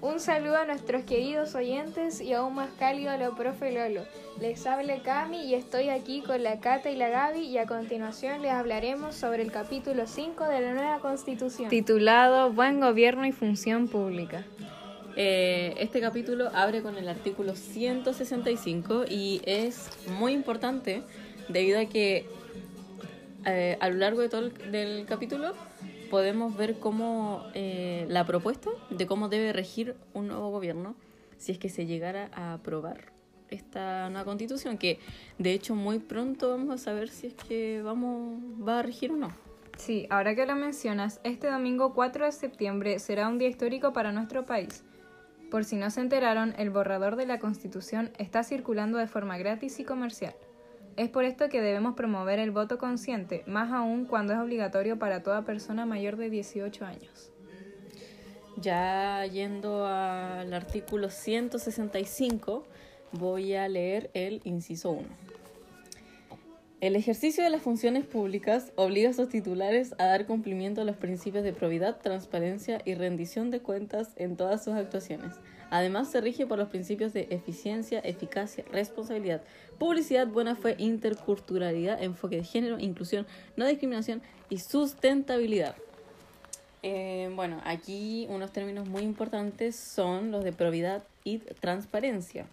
Un saludo a nuestros queridos oyentes y aún más cálido a la profe Lolo. Les habla Cami y estoy aquí con la Cata y la Gaby y a continuación les hablaremos sobre el capítulo 5 de la nueva constitución. Titulado Buen Gobierno y Función Pública. Eh, este capítulo abre con el artículo 165 y es muy importante debido a que eh, a lo largo de todo el del capítulo podemos ver cómo eh, la propuesta de cómo debe regir un nuevo gobierno si es que se llegara a aprobar esta nueva constitución, que de hecho muy pronto vamos a saber si es que vamos va a regir o no. Sí, ahora que lo mencionas, este domingo 4 de septiembre será un día histórico para nuestro país. Por si no se enteraron, el borrador de la Constitución está circulando de forma gratis y comercial. Es por esto que debemos promover el voto consciente, más aún cuando es obligatorio para toda persona mayor de 18 años. Ya yendo al artículo 165, voy a leer el inciso 1. El ejercicio de las funciones públicas obliga a sus titulares a dar cumplimiento a los principios de probidad, transparencia y rendición de cuentas en todas sus actuaciones. Además, se rige por los principios de eficiencia, eficacia, responsabilidad, publicidad, buena fe, interculturalidad, enfoque de género, inclusión, no discriminación y sustentabilidad. Eh, bueno, aquí unos términos muy importantes son los de probidad y transparencia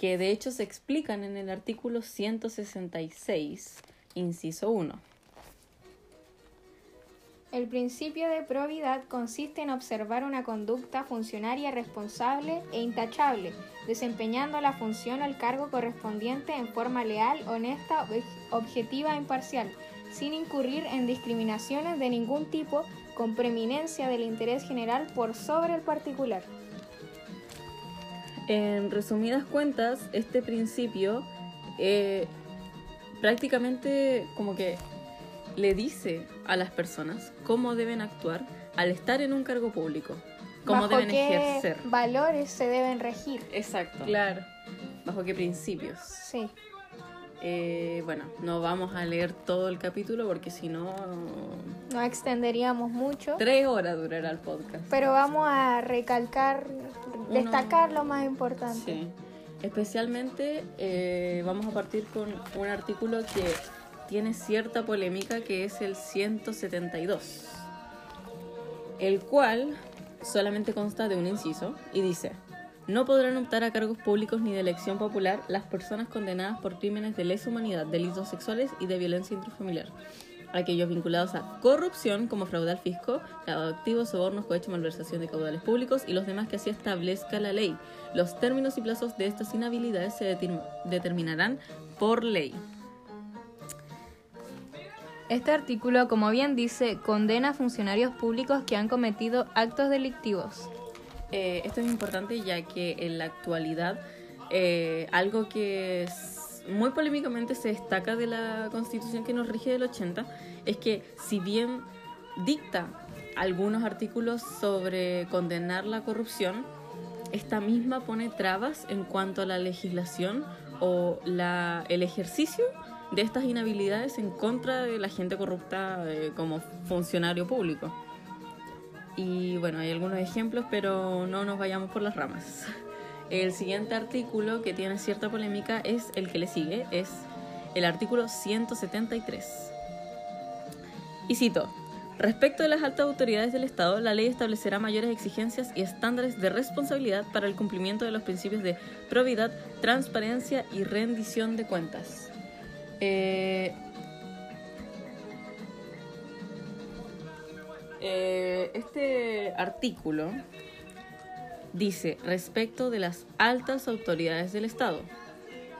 que de hecho se explican en el artículo 166, inciso 1. El principio de probidad consiste en observar una conducta funcionaria responsable e intachable, desempeñando la función al cargo correspondiente en forma leal, honesta, objetiva e imparcial, sin incurrir en discriminaciones de ningún tipo, con preeminencia del interés general por sobre el particular. En resumidas cuentas, este principio eh, prácticamente como que le dice a las personas cómo deben actuar al estar en un cargo público, cómo ¿Bajo deben qué ejercer. valores se deben regir? Exacto. Claro. Bajo qué principios. Sí. Eh, bueno, no vamos a leer todo el capítulo porque si no, No extenderíamos mucho, tres horas durará el podcast. pero vamos a recalcar, destacar lo más importante. Sí. Especialmente eh, vamos a partir con un artículo que tiene cierta polémica que es el 172, el cual solamente consta de un inciso y dice, no podrán optar a cargos públicos ni de elección popular las personas condenadas por crímenes de lesa humanidad, delitos sexuales y de violencia intrafamiliar. Aquellos vinculados a corrupción como fraude al fisco, lavado de activos, sobornos, cohecho, malversación de caudales públicos y los demás que así establezca la ley. Los términos y plazos de estas inhabilidades se determ- determinarán por ley. Este artículo, como bien dice, condena a funcionarios públicos que han cometido actos delictivos. Eh, esto es importante ya que en la actualidad eh, algo que es- muy polémicamente se destaca de la constitución que nos rige del 80 es que si bien dicta algunos artículos sobre condenar la corrupción, esta misma pone trabas en cuanto a la legislación o la, el ejercicio de estas inhabilidades en contra de la gente corrupta eh, como funcionario público. Y bueno, hay algunos ejemplos, pero no nos vayamos por las ramas. El siguiente artículo que tiene cierta polémica es el que le sigue, es el artículo 173. Y cito, respecto de las altas autoridades del Estado, la ley establecerá mayores exigencias y estándares de responsabilidad para el cumplimiento de los principios de probidad, transparencia y rendición de cuentas. Eh, Eh, este artículo dice respecto de las altas autoridades del Estado.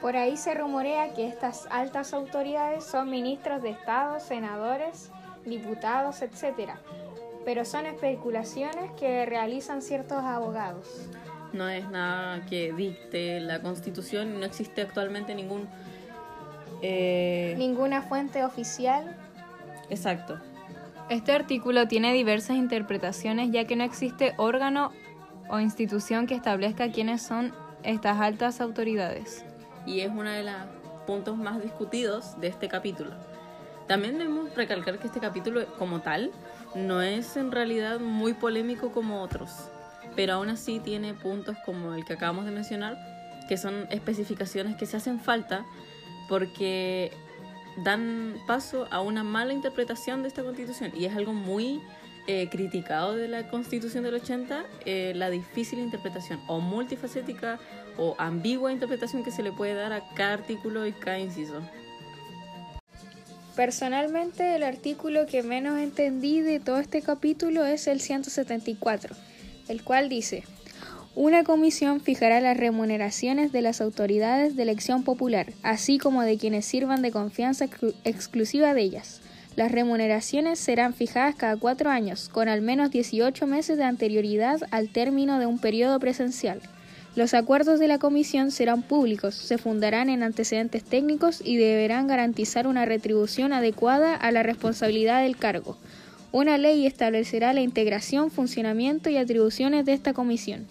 Por ahí se rumorea que estas altas autoridades son ministros de Estado, senadores, diputados, etc. Pero son especulaciones que realizan ciertos abogados. No es nada que dicte la Constitución y no existe actualmente ningún... eh, Ninguna fuente oficial. exacto. Este artículo tiene diversas interpretaciones ya que no existe órgano o institución que establezca quiénes son estas altas autoridades. Y es uno de los puntos más discutidos de este capítulo. También debemos recalcar que este capítulo como tal no es en realidad muy polémico como otros. pero aún así tiene puntos como el que acabamos de mencionar, que son especificaciones que se hacen falta porque dan paso a una mala interpretación de esta constitución y es algo muy eh, criticado de la constitución del 80, eh, la difícil interpretación o multifacética o ambigua interpretación que se le puede dar a cada artículo y cada inciso. Personalmente, el artículo que menos entendí de todo este capítulo es el 174, el cual dice, una comisión fijará las remuneraciones de las autoridades de elección popular, así como de quienes sirvan de confianza exclusiva de ellas. Las remuneraciones serán fijadas cada cuatro años, con al menos 18 meses de anterioridad al término de un periodo presencial. Los acuerdos de la comisión serán públicos, se fundarán en antecedentes técnicos y deberán garantizar una retribución adecuada a la responsabilidad del cargo. Una ley establecerá la integración, funcionamiento y atribuciones de esta comisión.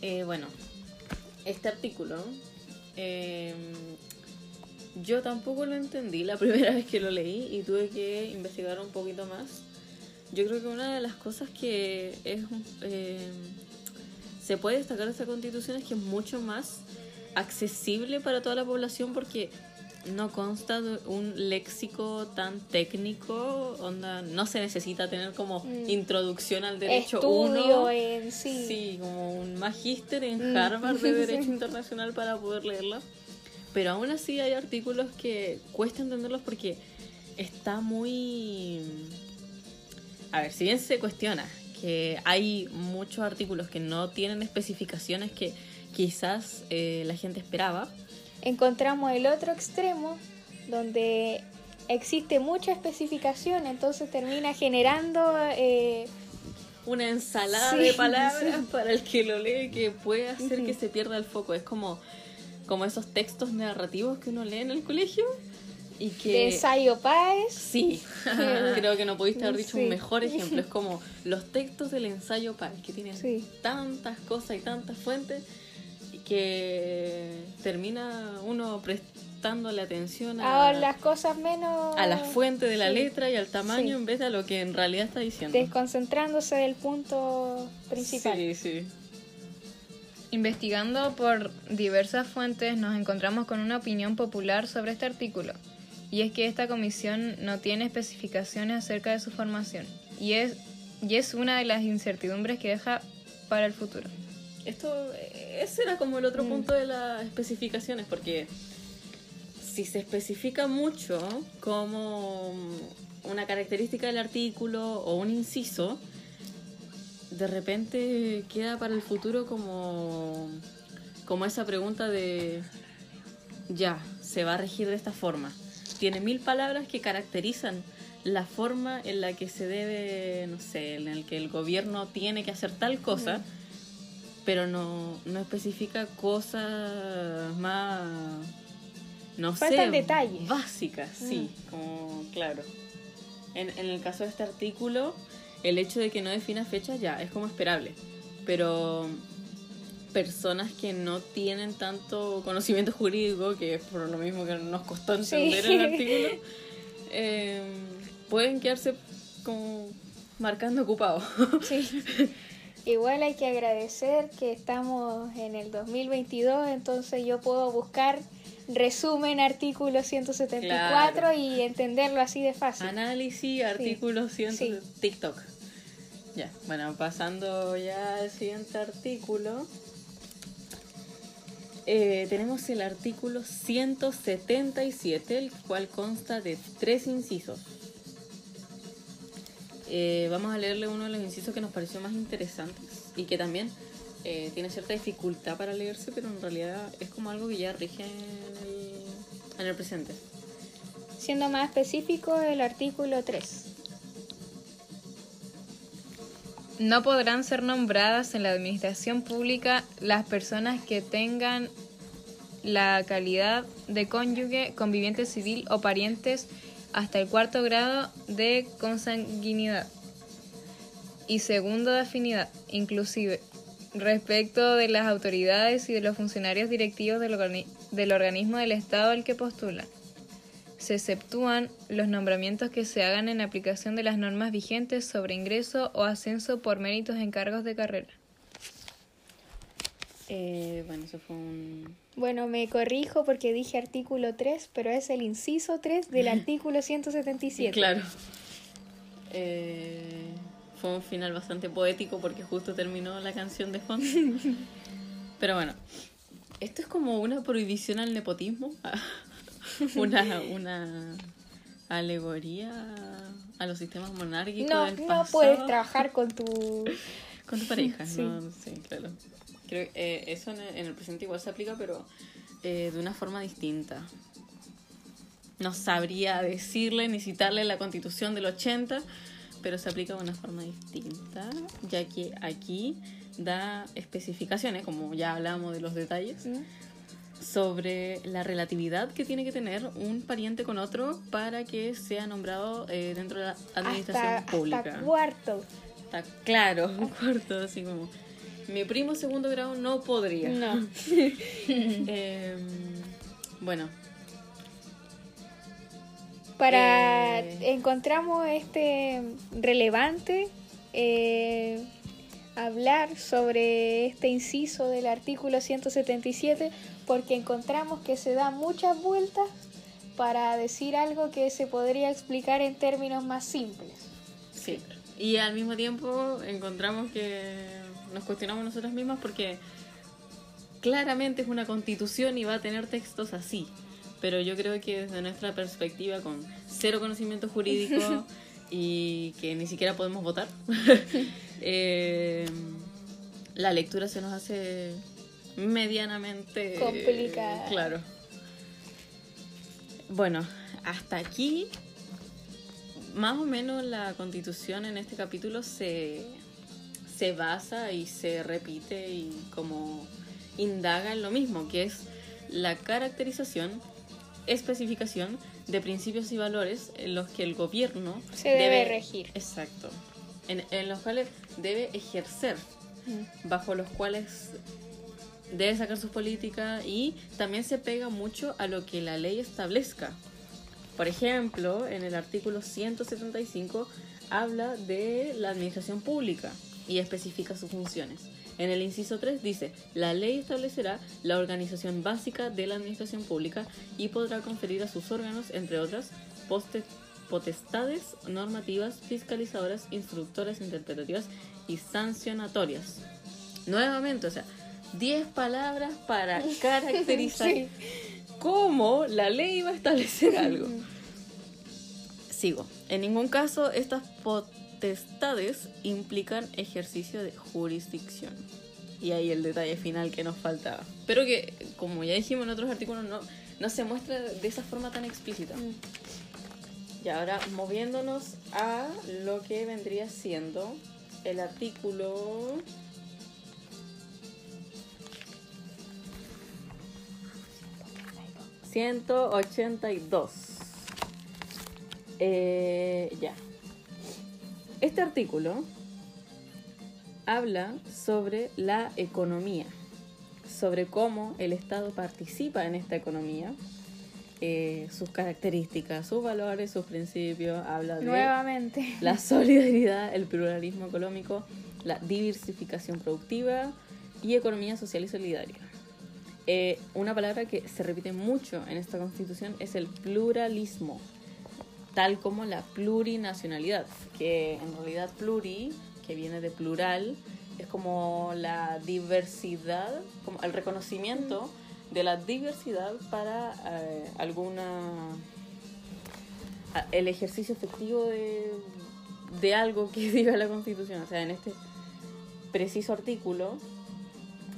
Eh, bueno, este artículo em, yo tampoco lo entendí la primera vez que lo leí y tuve que investigar un poquito más. Yo creo que una de las cosas que es em, se puede destacar de esta constitución es que es mucho más accesible para toda la población porque no consta de un léxico tan técnico, onda, no se necesita tener como mm. introducción al derecho Estudio en sí. Sí, como un magíster en mm. Harvard de Derecho Internacional para poder leerla. Pero aún así hay artículos que cuesta entenderlos porque está muy... A ver, si bien se cuestiona hay muchos artículos que no tienen especificaciones que quizás eh, la gente esperaba. Encontramos el otro extremo, donde existe mucha especificación, entonces termina generando... Eh, una ensalada de palabras para el que lo lee que puede hacer que se pierda el foco. Es como, como esos textos narrativos que uno lee en el colegio y que... De ensayo Páez. Sí, creo que no pudiste haber dicho un mejor ejemplo. Es como los textos del ensayo Páez, que tienen tantas cosas y tantas fuentes que termina uno prestándole atención a, las cosas menos... A la fuente de la letra y al tamaño en vez de a lo que en realidad está diciendo. Desconcentrándose del punto principal. Sí, sí. Investigando por diversas fuentes nos encontramos con una opinión popular sobre este artículo y es que esta comisión no tiene especificaciones acerca de su formación y es, y es una de las incertidumbres que deja para el futuro. Esto, ese era como el otro mm. punto de las especificaciones, porque si se especifica mucho como una característica del artículo o un inciso, de repente queda para el futuro como, como esa pregunta de, ya, se va a regir de esta forma tiene mil palabras que caracterizan la forma en la que se debe, no sé, en el que el gobierno tiene que hacer tal cosa, pero no, no especifica cosas más, no sé, detalles. básicas, sí, como, claro. En, en el caso de este artículo, el hecho de que no defina fecha ya es como esperable, pero personas que no tienen tanto conocimiento jurídico, que es por lo mismo que nos costó entender el artículo, eh, pueden quedarse como marcando ocupado. Sí. Igual hay que agradecer que estamos en el 2022, entonces yo puedo buscar resumen artículo 174 y entenderlo así de fácil. Análisis, artículo 100, TikTok. Ya, bueno, pasando ya al siguiente artículo. Eh, tenemos el artículo 177, el cual consta de tres incisos. Eh, vamos a leerle uno de los incisos que nos pareció más interesantes y que también eh, tiene cierta dificultad para leerse, pero en realidad es como algo que ya rige en el, en el presente. Siendo más específico, el artículo 3. No podrán ser nombradas en la administración pública las personas que tengan la calidad de cónyuge, conviviente civil o parientes hasta el cuarto grado de consanguinidad. Y segundo de afinidad, inclusive respecto de las autoridades y de los funcionarios directivos del, organismo del Estado al que postulan Se exceptúan los nombramientos que se hagan en aplicación de las normas vigentes sobre ingreso o ascenso por méritos en cargos de carrera. Eh, bueno, eso fue un... Bueno, me corrijo porque dije artículo 3, pero es el inciso 3 del artículo 177. Claro. Eh, fue un final bastante poético porque justo terminó la canción de fondo. Pero bueno, esto es como una prohibición al nepotismo, una, una alegoría a los sistemas monárquicos No, del no pasado. puedes trabajar con tu... Con tu pareja, Sí. ¿no? Sí, claro. Creo que eh, eso en el, en el presente igual se aplica, pero eh, de una forma distinta. No sabría decirle ni citarle la constitución del 80, pero se aplica de una forma distinta, ya que aquí da especificaciones, como ya hablamos de los detalles, ¿Mm? Sobre la relatividad que tiene que tener un pariente con otro para que sea nombrado eh, dentro de la administración Hasta, pública. hasta cuarto. Está claro, un cuarto, así como. Mi primo segundo grado no podría. No. Em, bueno, Para Eh. encontramos este relevante eh, hablar sobre este inciso del artículo 177 porque encontramos que se da muchas vueltas para decir algo que se podría explicar en términos más simples. sí. Y al mismo tiempo encontramos que nos cuestionamos nosotras mismas porque claramente es una constitución y va a tener textos así. Pero yo creo que desde nuestra perspectiva, con cero conocimiento jurídico y que ni siquiera podemos votar, eh, la lectura se nos hace medianamente Complicada. Claro. Bueno, hasta aquí más o menos la constitución en este capítulo se, se basa y se repite y como indaga en lo mismo, que es la caracterización, especificación de principios y valores en los que el gobierno Se debe regir. Exacto. En, en los cuales debe ejercer, bajo los cuales debe sacar sus políticas y también se pega mucho a lo que la ley establezca. Por ejemplo, en el artículo 175 habla de la administración pública y especifica sus funciones. En el inciso 3 dice, la ley establecerá la organización básica de la administración pública y podrá conferir a sus órganos, entre otras, potestades normativas, fiscalizadoras, instructoras, interpretativas y sancionatorias. Nuevamente, o sea, 10 palabras para caracterizar Sí. cómo la ley va a establecer algo. Sigo. En ningún caso estas potestades implican ejercicio de jurisdicción. Y ahí el detalle final que nos faltaba. Pero que, como ya dijimos en otros artículos, no, no se muestra de esa forma tan explícita. Y ahora moviéndonos a lo que vendría siendo el artículo... ...182... Eh, ya. Este artículo habla sobre la economía, sobre cómo el Estado participa en esta economía, eh, sus características, sus valores, sus principios, habla de Nuevamente. la solidaridad, el pluralismo económico, la diversificación productiva y economía social y solidaria. Eh, una palabra que se repite mucho en esta constitución es el pluralismo, tal como la plurinacionalidad, que en realidad pluri, que viene de plural, es como la diversidad, como el reconocimiento de la diversidad para eh, alguna el ejercicio efectivo de, de algo que diga la Constitución. O sea, en este preciso artículo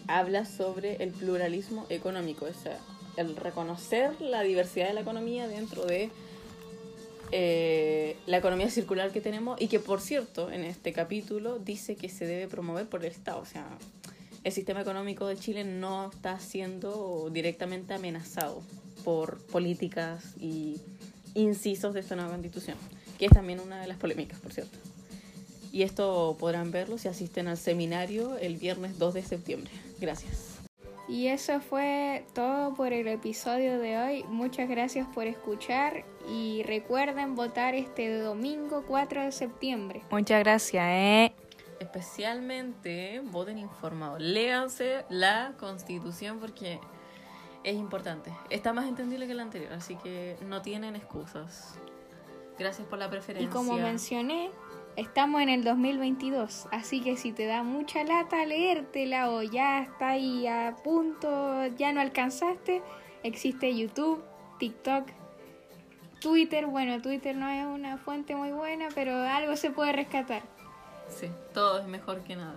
habla sobre el pluralismo económico, o sea, el reconocer la diversidad de la economía dentro de eh, la economía circular que tenemos y que, por cierto, en este capítulo dice que se debe promover por el Estado. O sea, el sistema económico de Chile no está siendo directamente amenazado por políticas y incisos de esta nueva constitución, que es también una de las polémicas, por cierto. Y esto podrán verlo si asisten al seminario el viernes 2 de septiembre. Gracias. Y eso fue todo por el episodio de hoy. Muchas gracias por escuchar y recuerden votar este domingo 4 de septiembre. Muchas gracias, ¿eh? Especialmente voten informados. Léanse la constitución porque es importante. Está más entendible que la anterior, así que no tienen excusas. Gracias por la preferencia. Y como mencioné, estamos en el 2022, así que si te da mucha lata leértela o ya está ahí a punto, ya no alcanzaste, existe YouTube, TikTok, Twitter. Bueno, Twitter no es una fuente muy buena, pero algo se puede rescatar. Sí, todo es mejor que nada.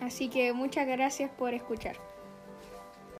Así que muchas gracias por escuchar.